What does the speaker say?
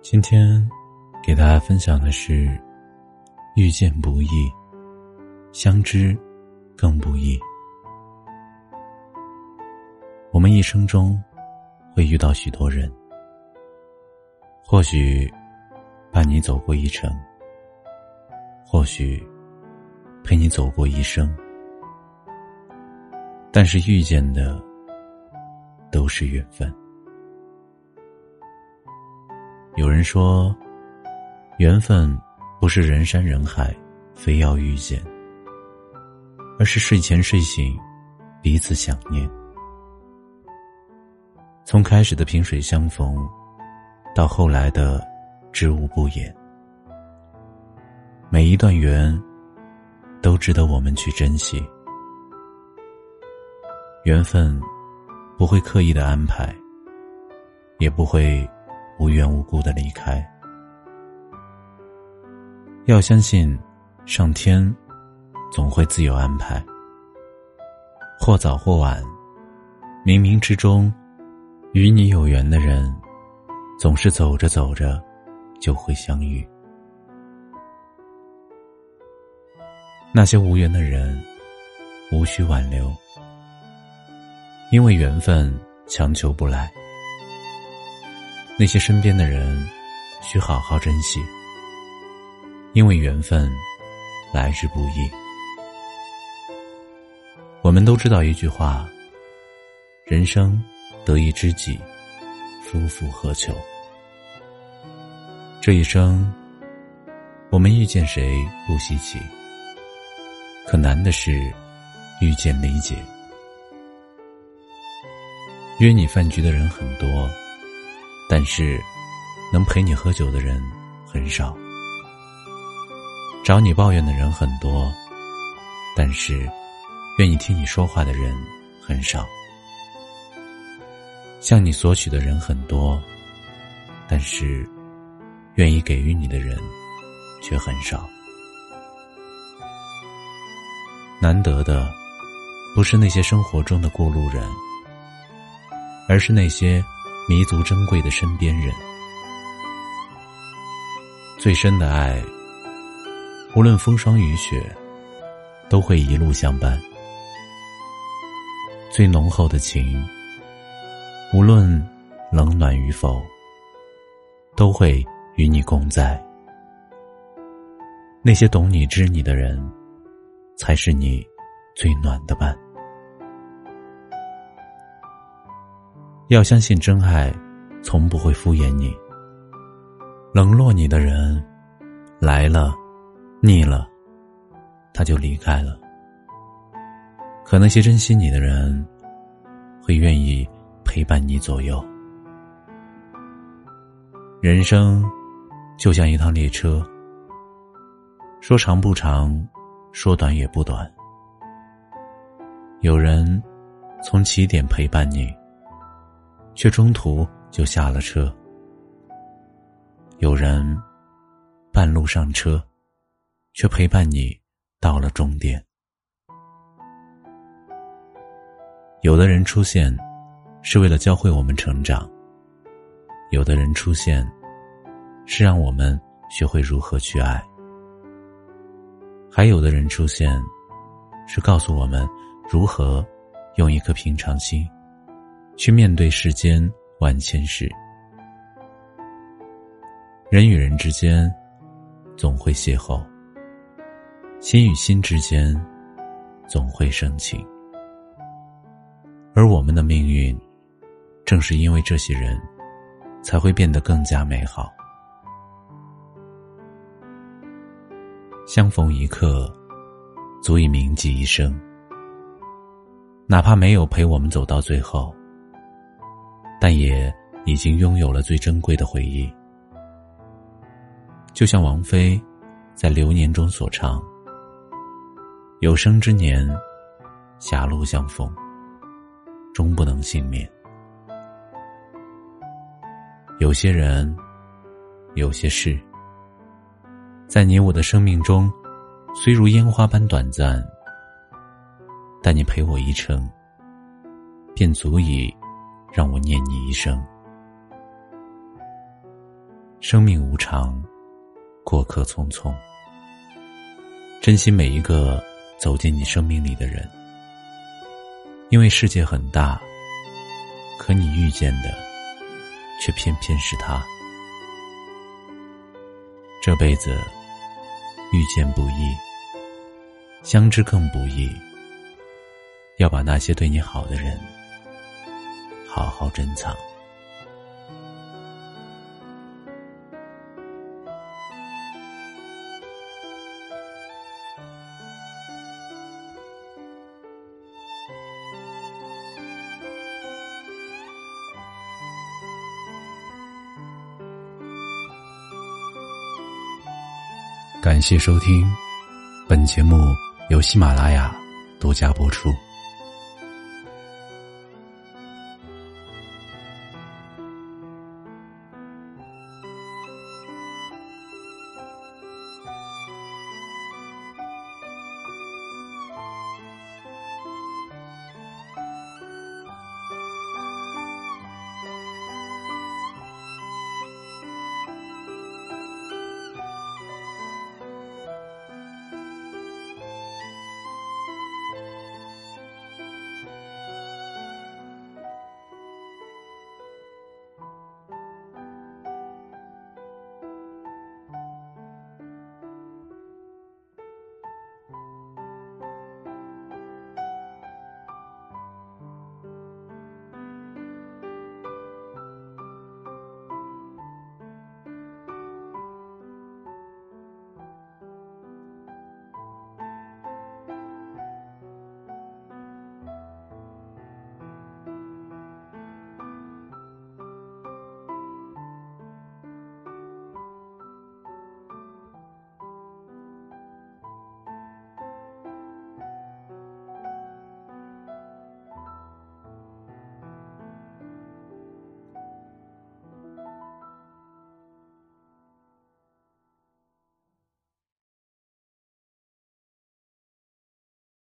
今天给大家分享的是：遇见不易，相知更不易。我们一生中会遇到许多人，或许伴你走过一程，或许陪你走过一生，但是遇见的都是缘分。有人说，缘分不是人山人海，非要遇见，而是睡前睡醒，彼此想念。从开始的萍水相逢，到后来的知无不言，每一段缘都值得我们去珍惜。缘分不会刻意的安排，也不会。无缘无故的离开，要相信上天总会自有安排。或早或晚，冥冥之中，与你有缘的人，总是走着走着就会相遇。那些无缘的人，无需挽留，因为缘分强求不来。那些身边的人，需好好珍惜，因为缘分来之不易。我们都知道一句话：人生得一知己，夫复何求？这一生，我们遇见谁不稀奇，可难的是遇见理解。约你饭局的人很多。但是，能陪你喝酒的人很少；找你抱怨的人很多，但是愿意听你说话的人很少；向你索取的人很多，但是愿意给予你的人却很少。难得的，不是那些生活中的过路人，而是那些。弥足珍贵的身边人，最深的爱，无论风霜雨雪，都会一路相伴；最浓厚的情，无论冷暖与否，都会与你共在。那些懂你、知你的人，才是你最暖的伴。要相信真爱，从不会敷衍你。冷落你的人，来了，腻了，他就离开了。可那些珍惜你的人，会愿意陪伴你左右。人生就像一趟列车，说长不长，说短也不短。有人从起点陪伴你。却中途就下了车。有人半路上车，却陪伴你到了终点。有的人出现，是为了教会我们成长；有的人出现，是让我们学会如何去爱；还有的人出现，是告诉我们如何用一颗平常心。去面对世间万千事，人与人之间总会邂逅，心与心之间总会生情，而我们的命运，正是因为这些人，才会变得更加美好。相逢一刻，足以铭记一生。哪怕没有陪我们走到最后，但也已经拥有了最珍贵的回忆。就像王菲在《流年》中所唱：“有生之年，狭路相逢，终不能幸免。”有些人，有些事。在你我的生命中，虽如烟花般短暂，但你陪我一程，便足以让我念你一生。生命无常，过客匆匆，珍惜每一个走进你生命里的人，因为世界很大，可你遇见的，却偏偏是他。这辈子。遇见不易，相知更不易。要把那些对你好的人，好好珍藏。感谢收听，本节目由喜马拉雅独家播出。